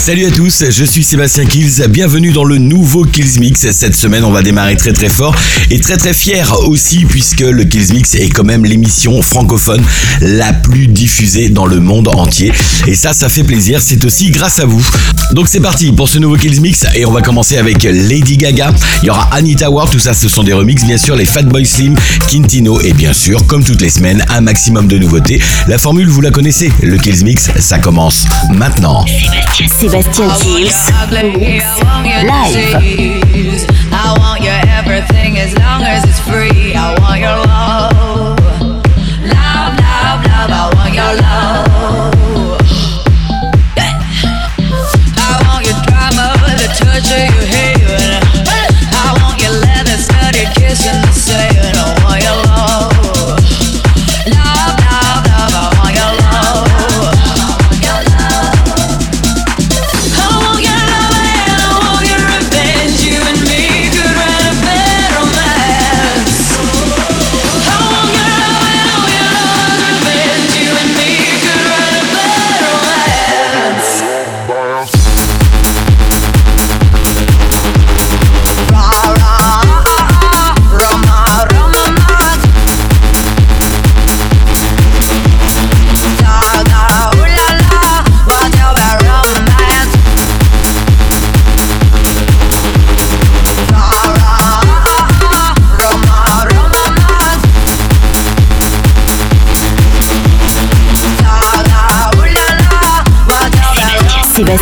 Salut à tous, je suis Sébastien Kills, bienvenue dans le nouveau Kills Mix. Cette semaine on va démarrer très très fort et très très fier aussi puisque le Kills Mix est quand même l'émission francophone la plus diffusée dans le monde entier. Et ça, ça fait plaisir, c'est aussi grâce à vous. Donc c'est parti pour ce nouveau Kills Mix et on va commencer avec Lady Gaga. Il y aura Anita Ward, tout ça ce sont des remixes, bien sûr les Fatboy Slim, Quintino et bien sûr, comme toutes les semaines, un maximum de nouveautés. La formule vous la connaissez, le Kills Mix, ça commence maintenant. Kills Mix live. I want your everything as long as it's free. I want your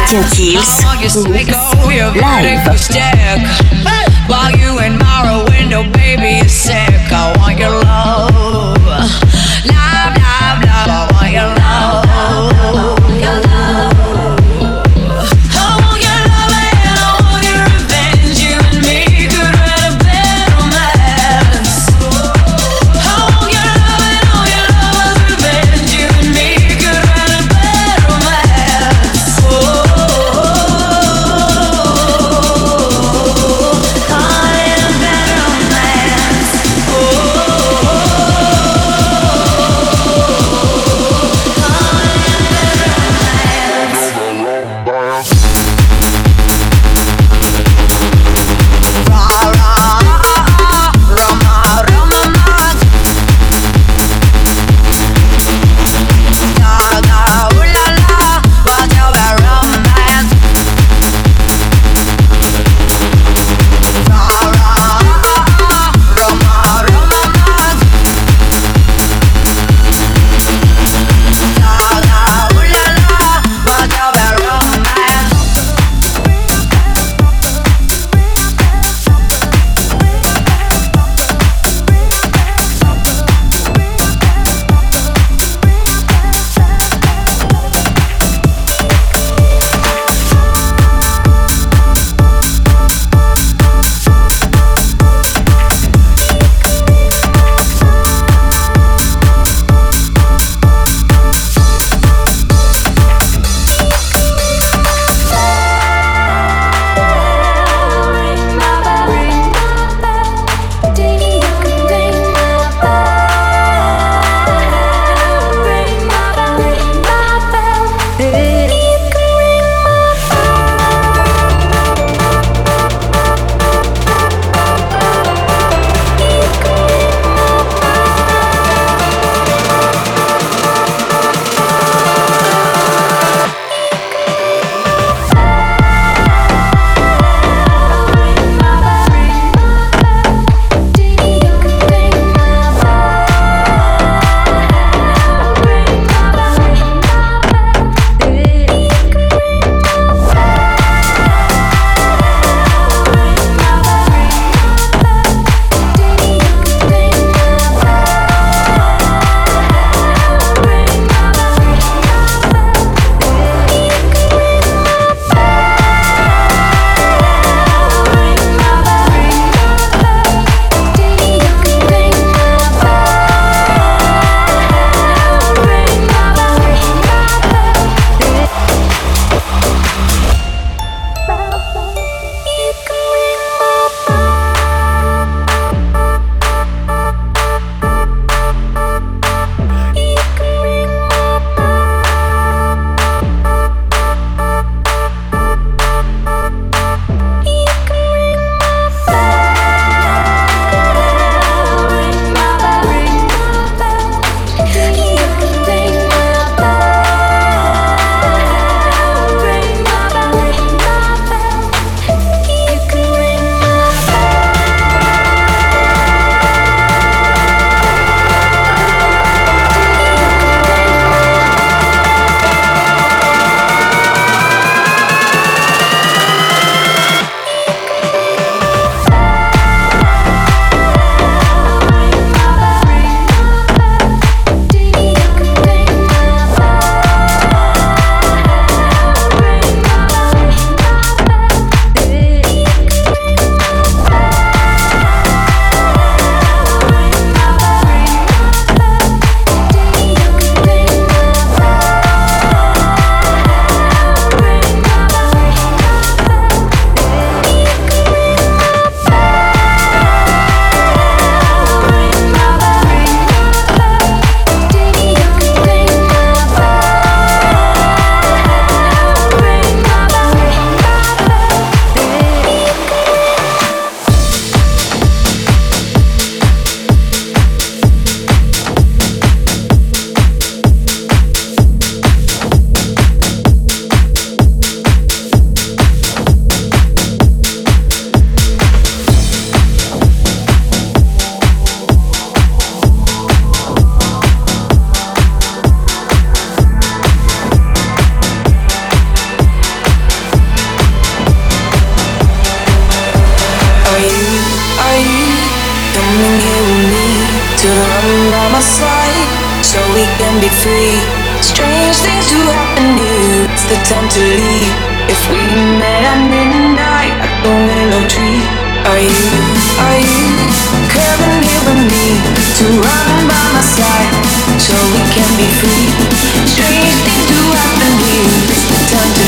Sébastien Kills I want your Mix live. To run by my side so we can be free? Strange things do happen here. It's the time to.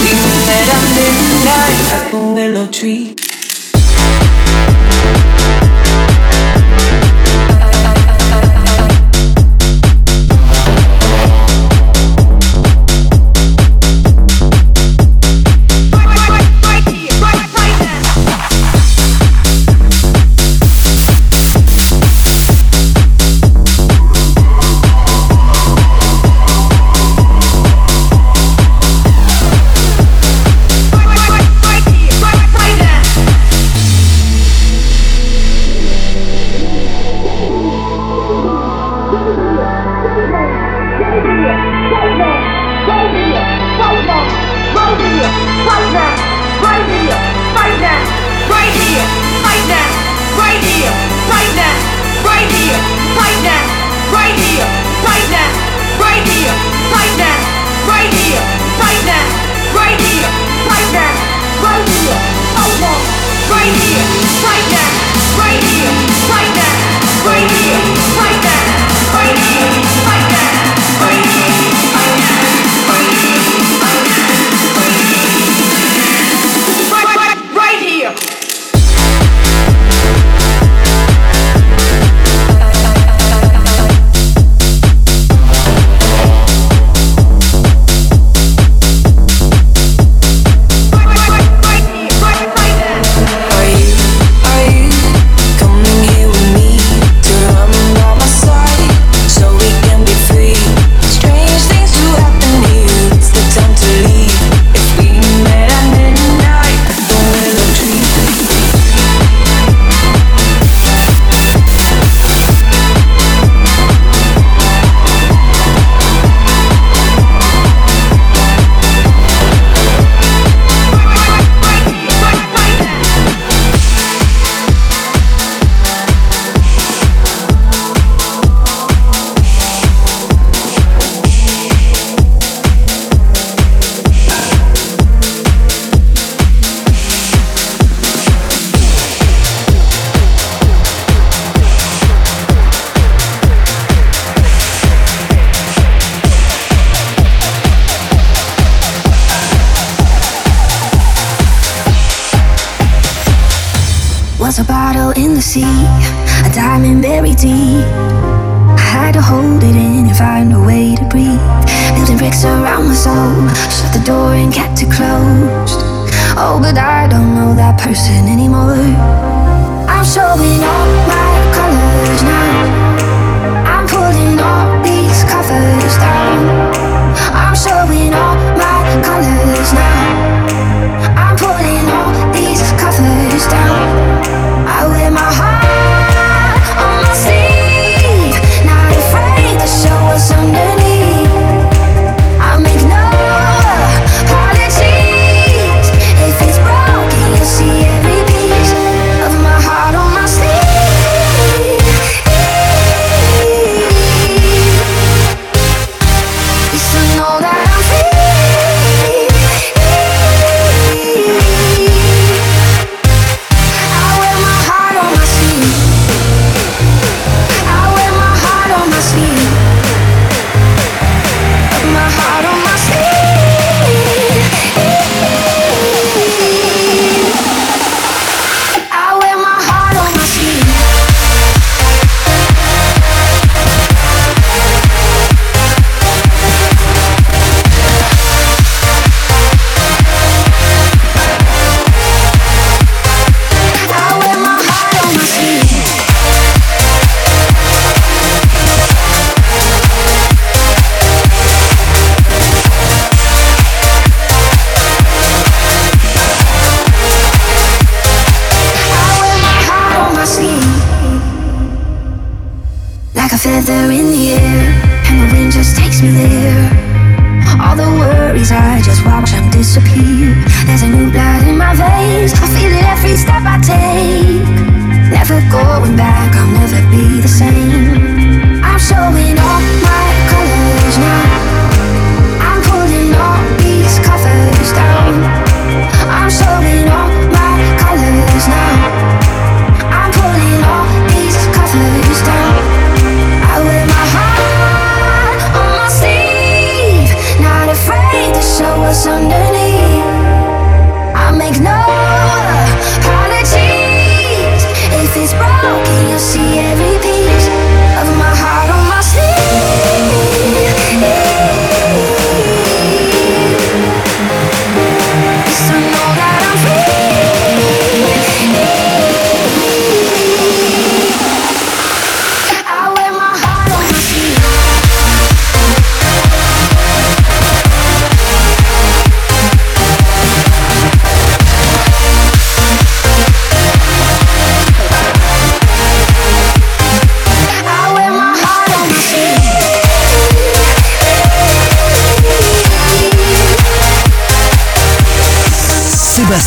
We met at the willow tree.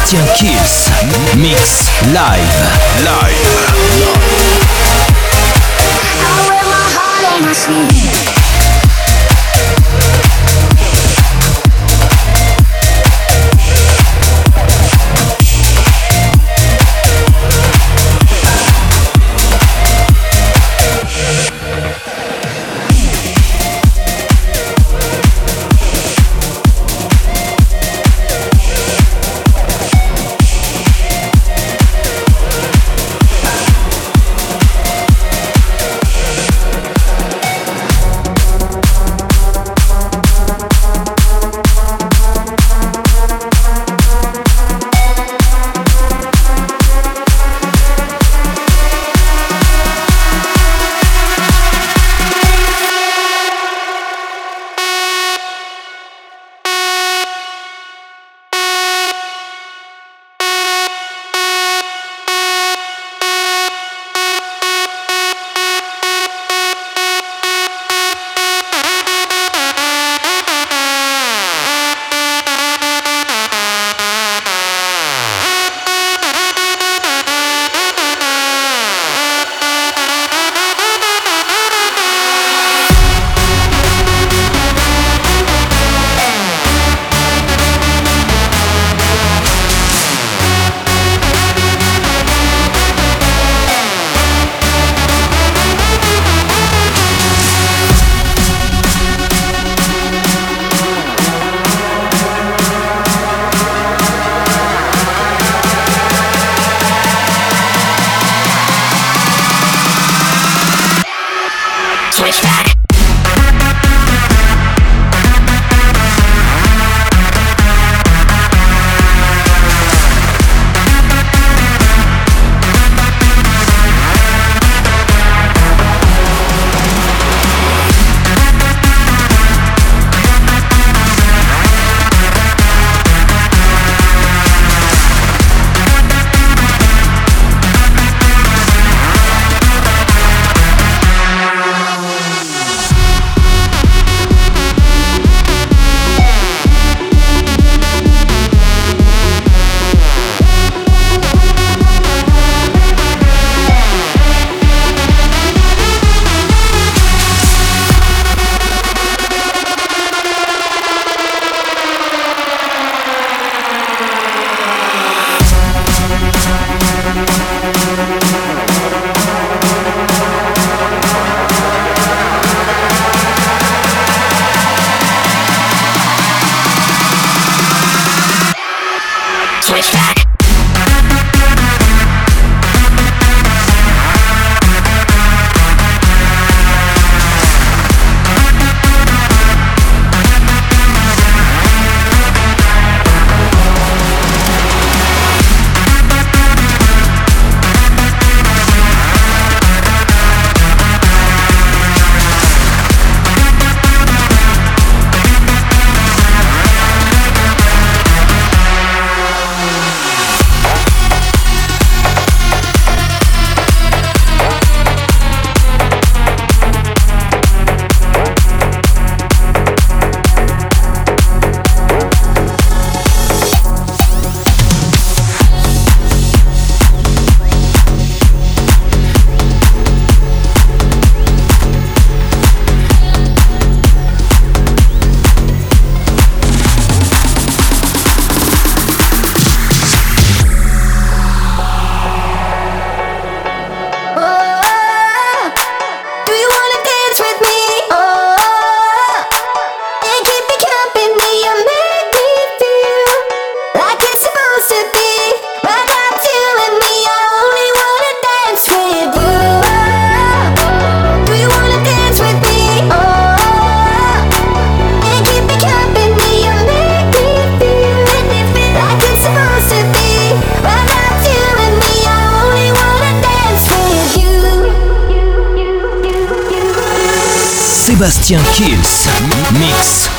Sébastien Kills. Mix live. Live. I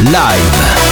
Live.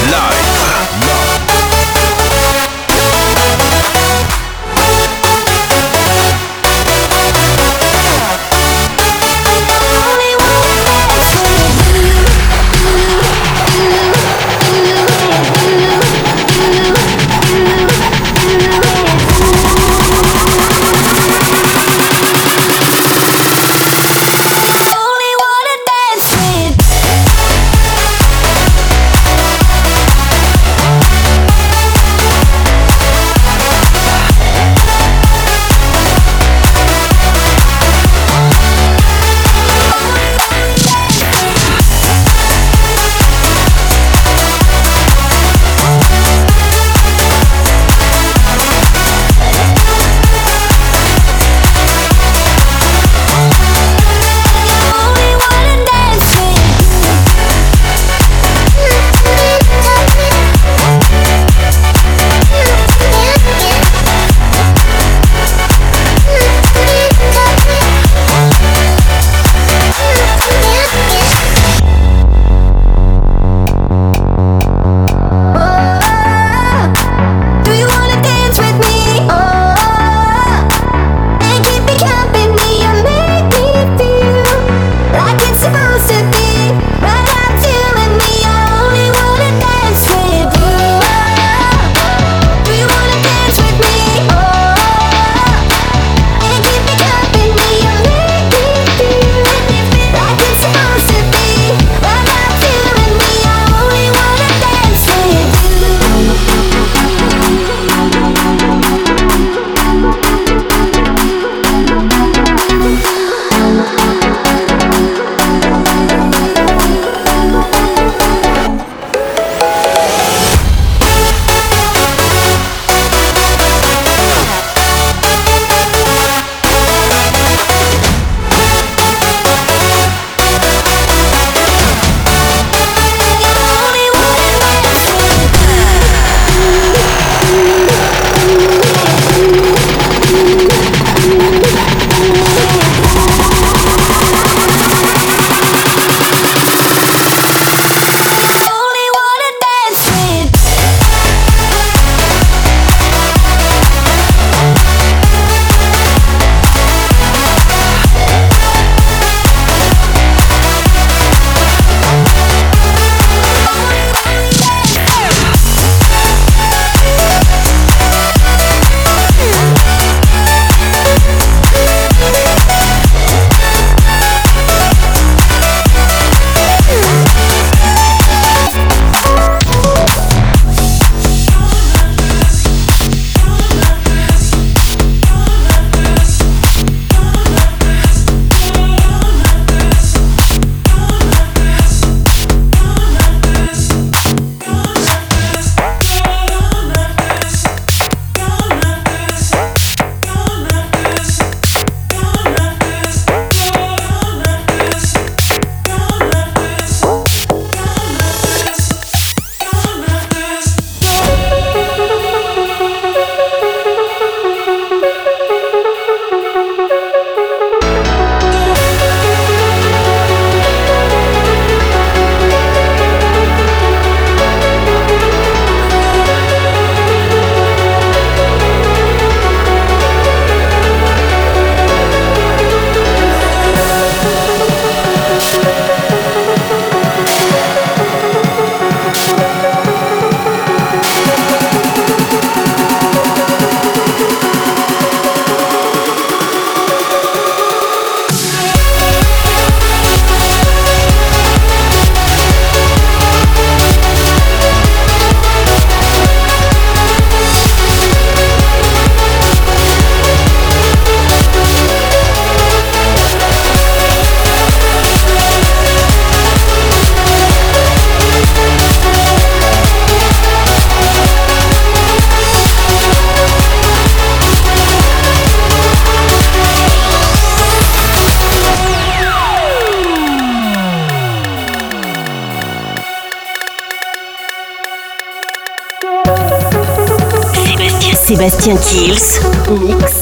Sébastien Kills, Mix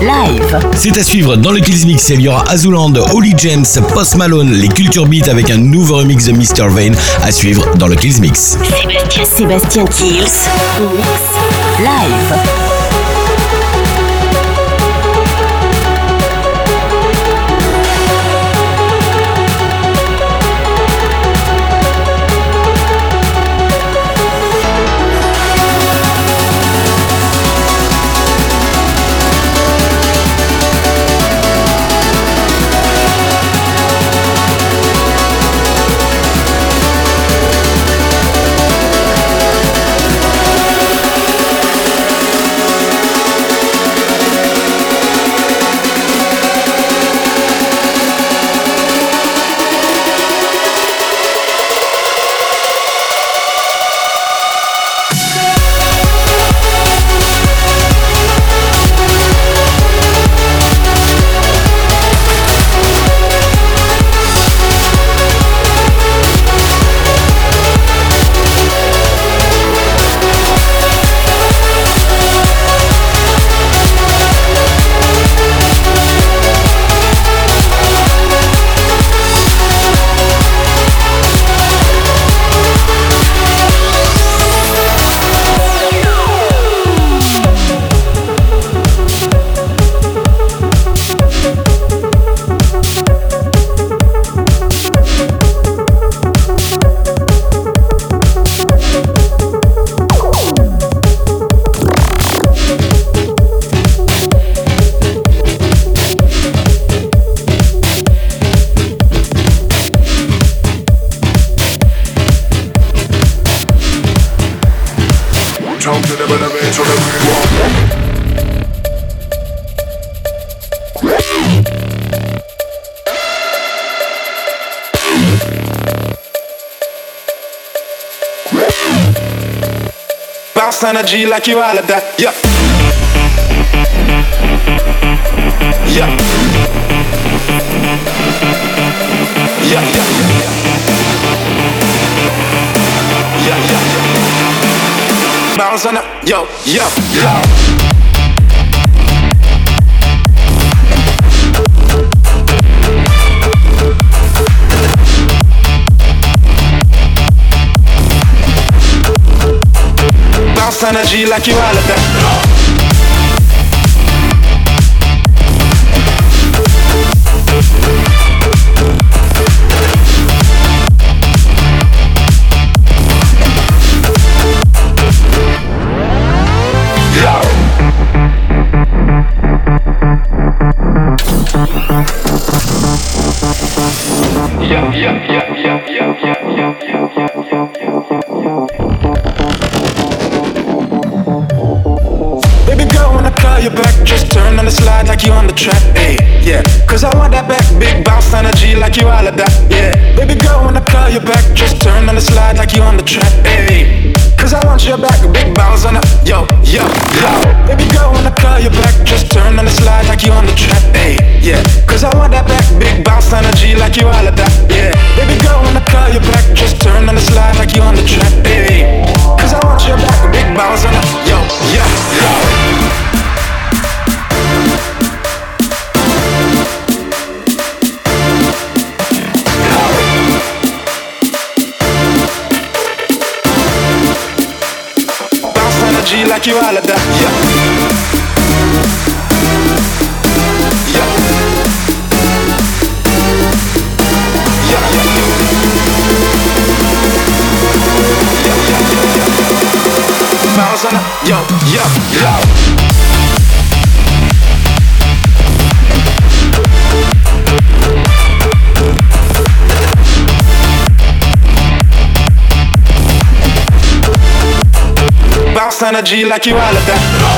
Live. C'est à suivre dans le Kills Mix. Il y aura Azuland, Holly James, Post Malone, les Culture Beat avec un nouveau remix de Mr. Vane à suivre dans le Kills Mix. Sébastien, Sébastien Kills, Mix Live. Energy like you all of that. Yeah. Yeah, yeah, yeah, yeah. Yeah, yeah, yeah. Bounce on up, yo, yo, yo. Like you all of that. Track, hey, yeah. Cause I want that back, big bounce energy like you all of that, yeah. Baby girl, when I call you back, just turn on the slide like you on the track, hey. Cause I want your back, big bounce on the, yo, yo, yo. Baby girl, when I call you back, just turn on the slide like you on the track, hey, yeah. Cause I want that back, big bounce energy like you all of that, yeah. Baby girl, when I call you back, just turn on the slide like you on the track, hey. Cause I want your back, big bounce of that. Yeah. Yeah. Yeah, yeah, yeah. Bounce on it, yo, yo, yo. Energy like you all of that.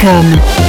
sébastienkills.com.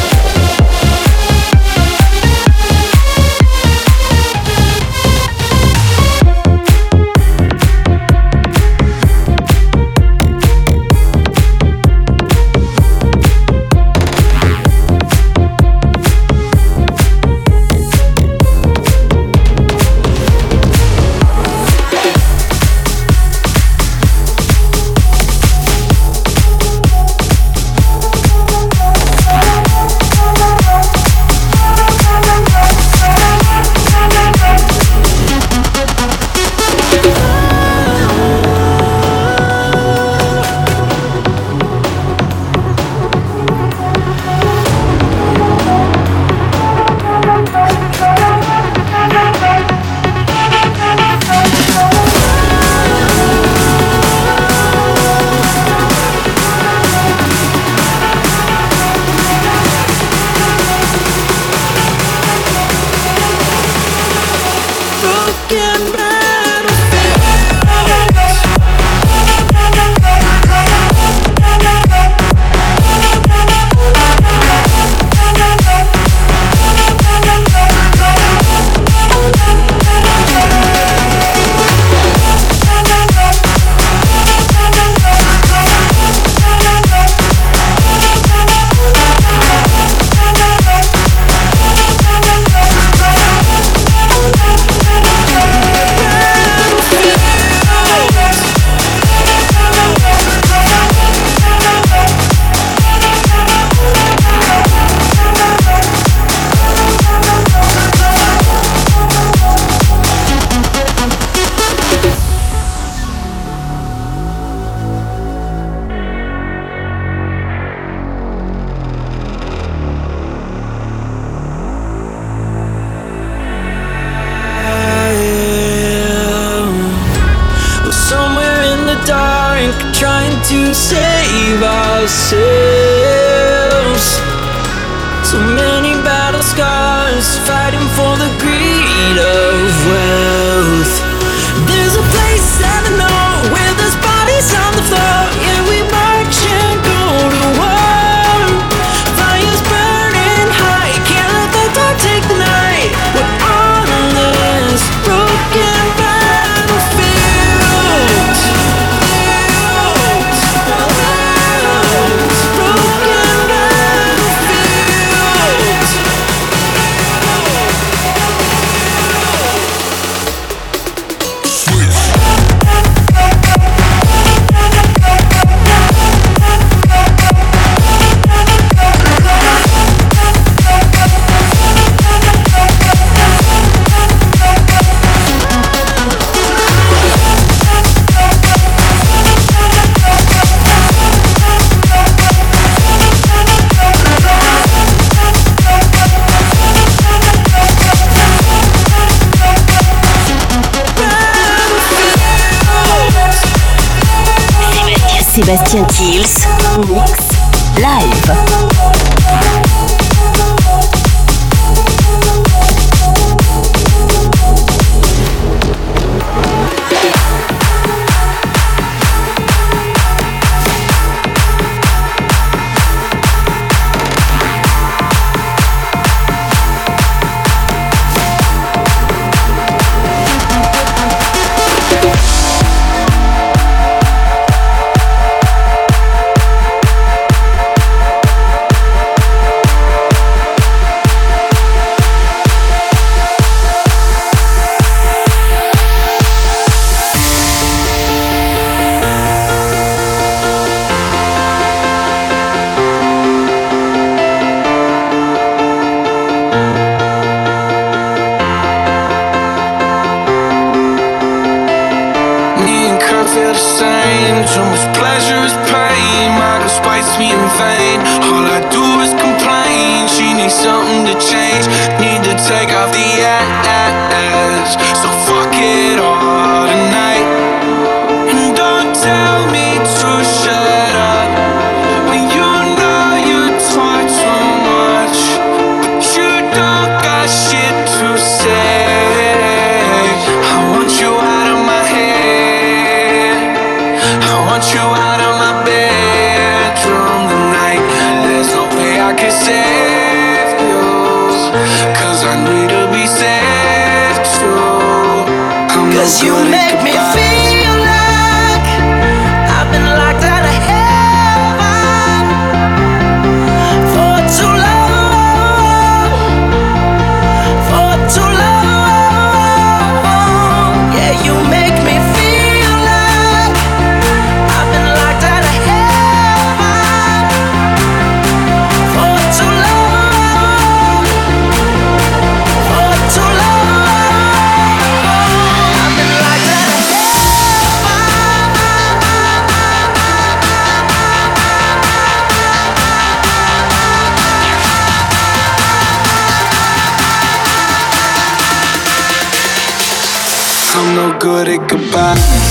good at goodbyes.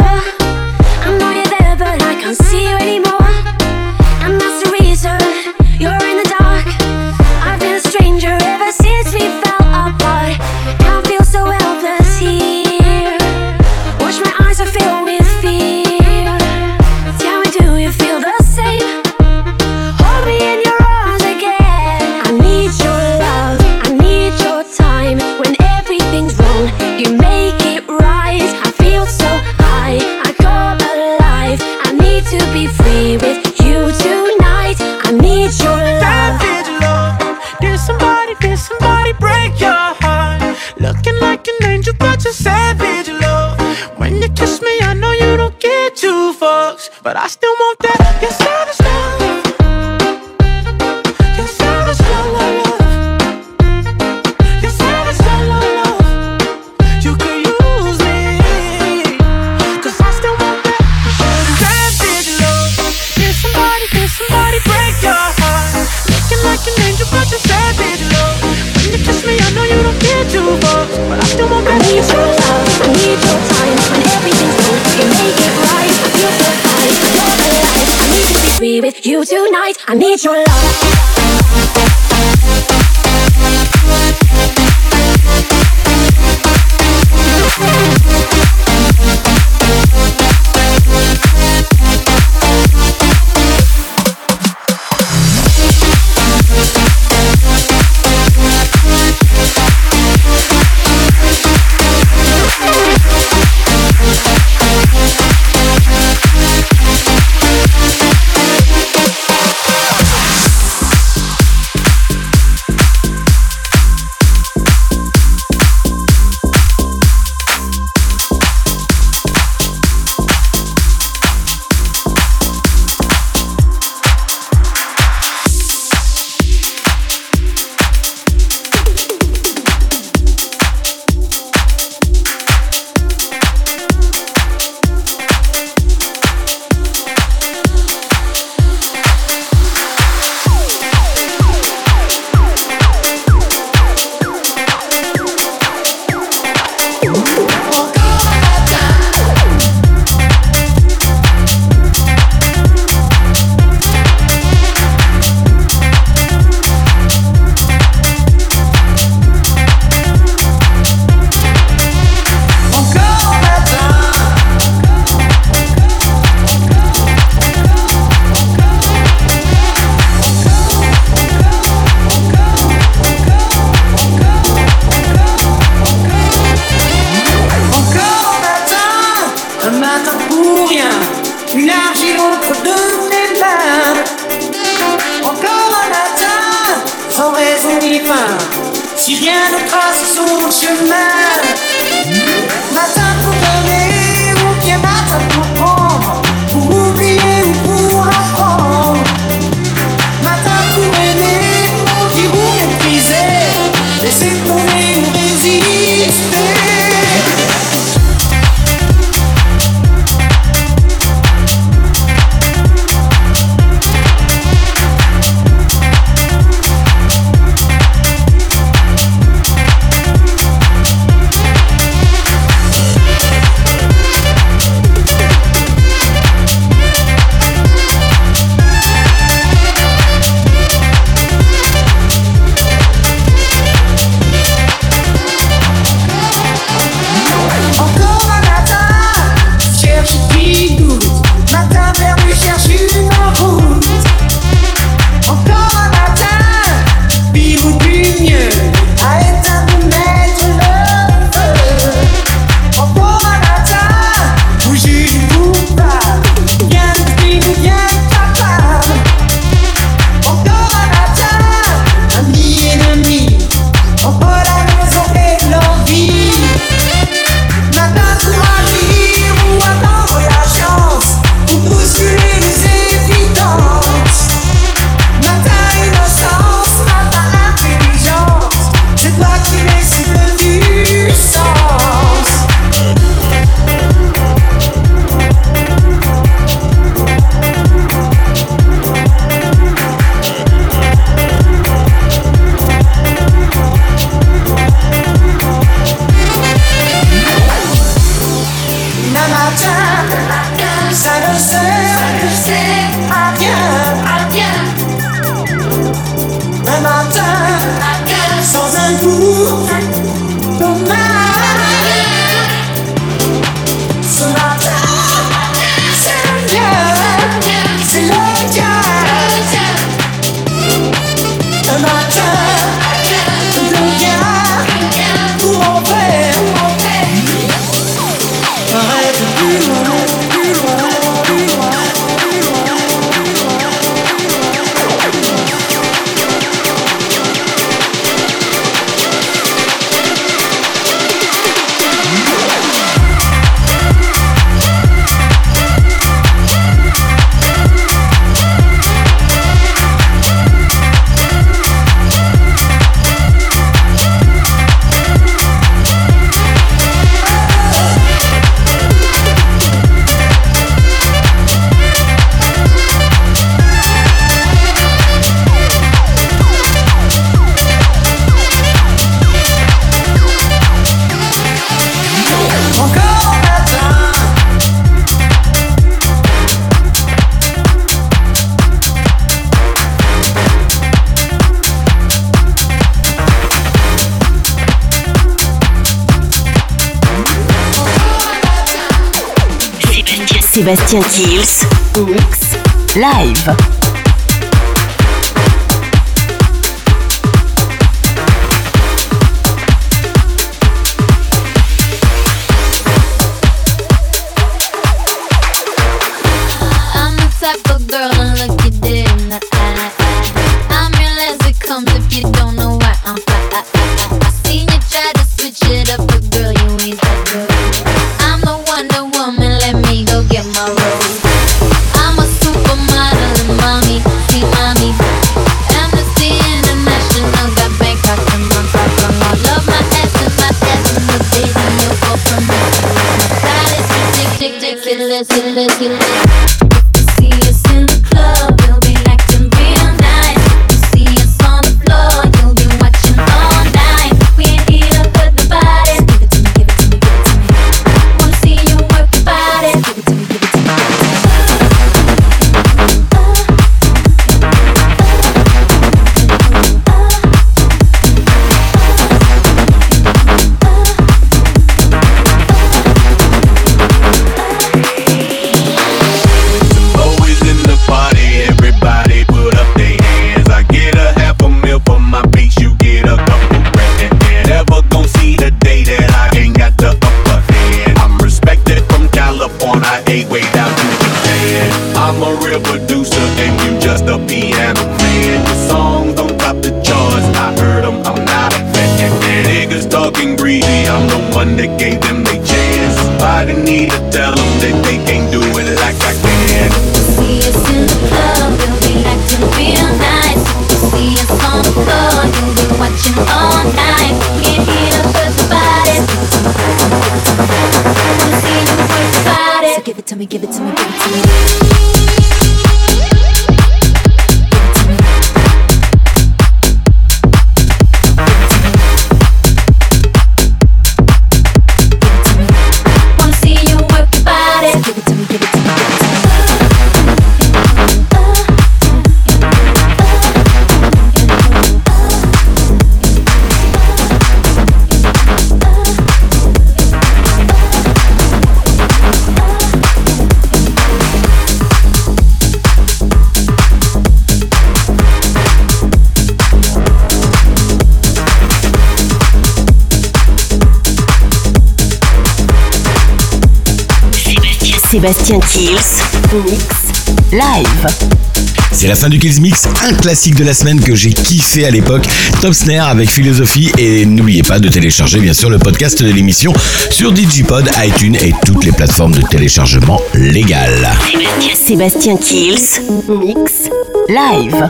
with you tonight. I need your love. Si rien ne trace son chemin, matin pour donner ou bien matin pour prendre. I don't side. Sébastien Kills Mix Live. If you don't know why I'm. I, I, I, I seen you try to switch it up. Sébastien Kills, mix live. C'est la fin du Kills Mix, un classique de la semaine que j'ai kiffé à l'époque, Top Snare avec philosophie et n'oubliez pas de télécharger bien sûr le podcast de l'émission sur Digipod, iTunes et toutes les plateformes de téléchargement légales. Sébastien Kills, mix live.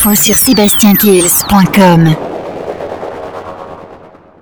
Infos sur sébastienkills.com.